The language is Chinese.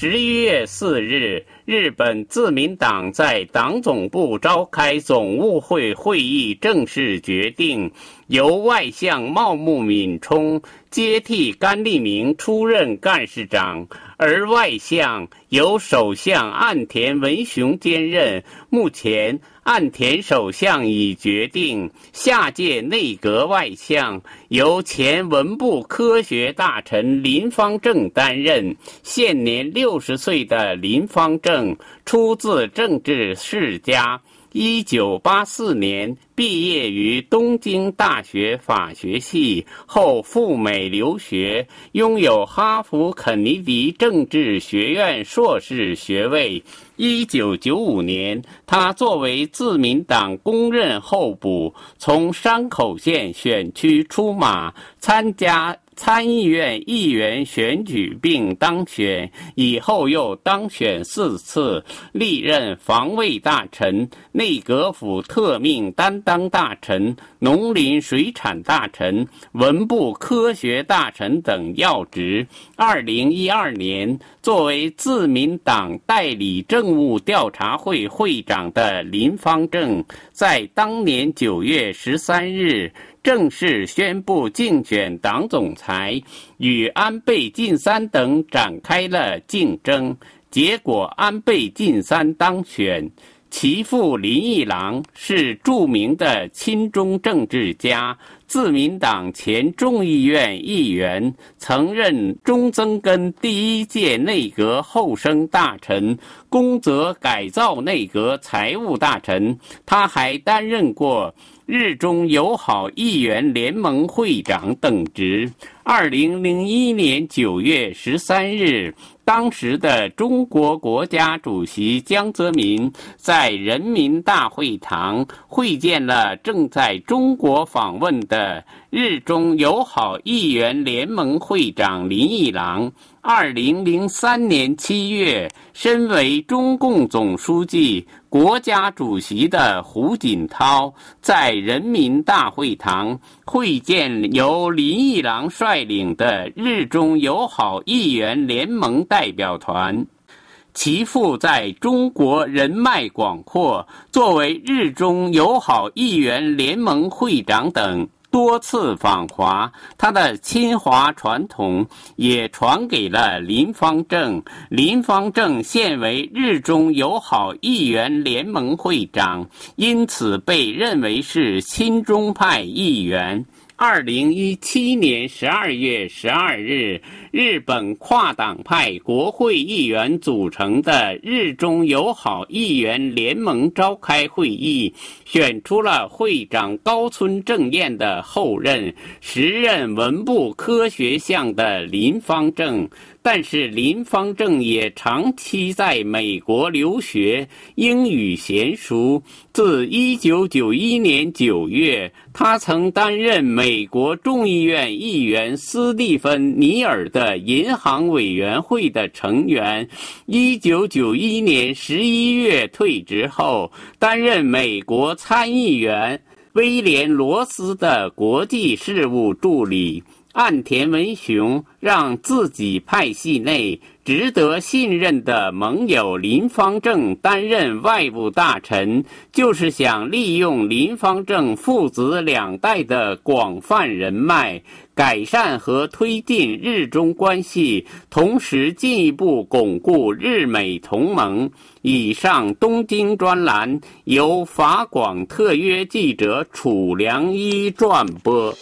十一月四日，日本自民党在党总部召开总务会会议，正式决定由外相茂木敏充接替甘利明出任干事长，而外相由首相岸田文雄兼任。目前。岸田首相已决定，下届内阁外相由前文部科学大臣林方正担任。现年六十岁的林方正，出自政治世家。一九八四年毕业于东京大学法学系，后赴美留学，拥有哈佛肯尼迪政治学院硕士学位。一九九五年，他作为自民党公认候补，从山口县选区出马参加。参议院议员选举并当选，以后又当选四次，历任防卫大臣、内阁府特命担当大臣、农林水产大臣、文部科学大臣等要职。二零一二年，作为自民党代理政务调查会会长的林方正，在当年九月十三日。正式宣布竞选党总裁，与安倍晋三等展开了竞争。结果，安倍晋三当选。其父林义郎是著名的亲中政治家，自民党前众议院议员，曾任中曾根第一届内阁后生大臣，宫泽改造内阁财务大臣。他还担任过。日中友好议员联盟会长等职。二零零一年九月十三日，当时的中国国家主席江泽民在人民大会堂会见了正在中国访问的日中友好议员联盟会长林义郎。二零零三年七月，身为中共总书记、国家主席的胡锦涛在人民大会堂会见由林义郎率领的日中友好议员联盟代表团。其父在中国人脉广阔，作为日中友好议员联盟会长等。多次访华，他的亲华传统也传给了林方正。林方正现为日中友好议员联盟会长，因此被认为是亲中派议员。二零一七年十二月十二日，日本跨党派国会议员组成的日中友好议员联盟召开会议，选出了会长高村正彦的后任，时任文部科学相的林方正。但是林方正也长期在美国留学，英语娴熟。自1991年9月，他曾担任美国众议院议员斯蒂芬尼尔的银行委员会的成员。1991年11月退职后，担任美国参议员威廉罗斯的国际事务助理。岸田文雄让自己派系内值得信任的盟友林方正担任外部大臣，就是想利用林方正父子两代的广泛人脉，改善和推进日中关系，同时进一步巩固日美同盟。以上东京专栏由法广特约记者楚良一转播。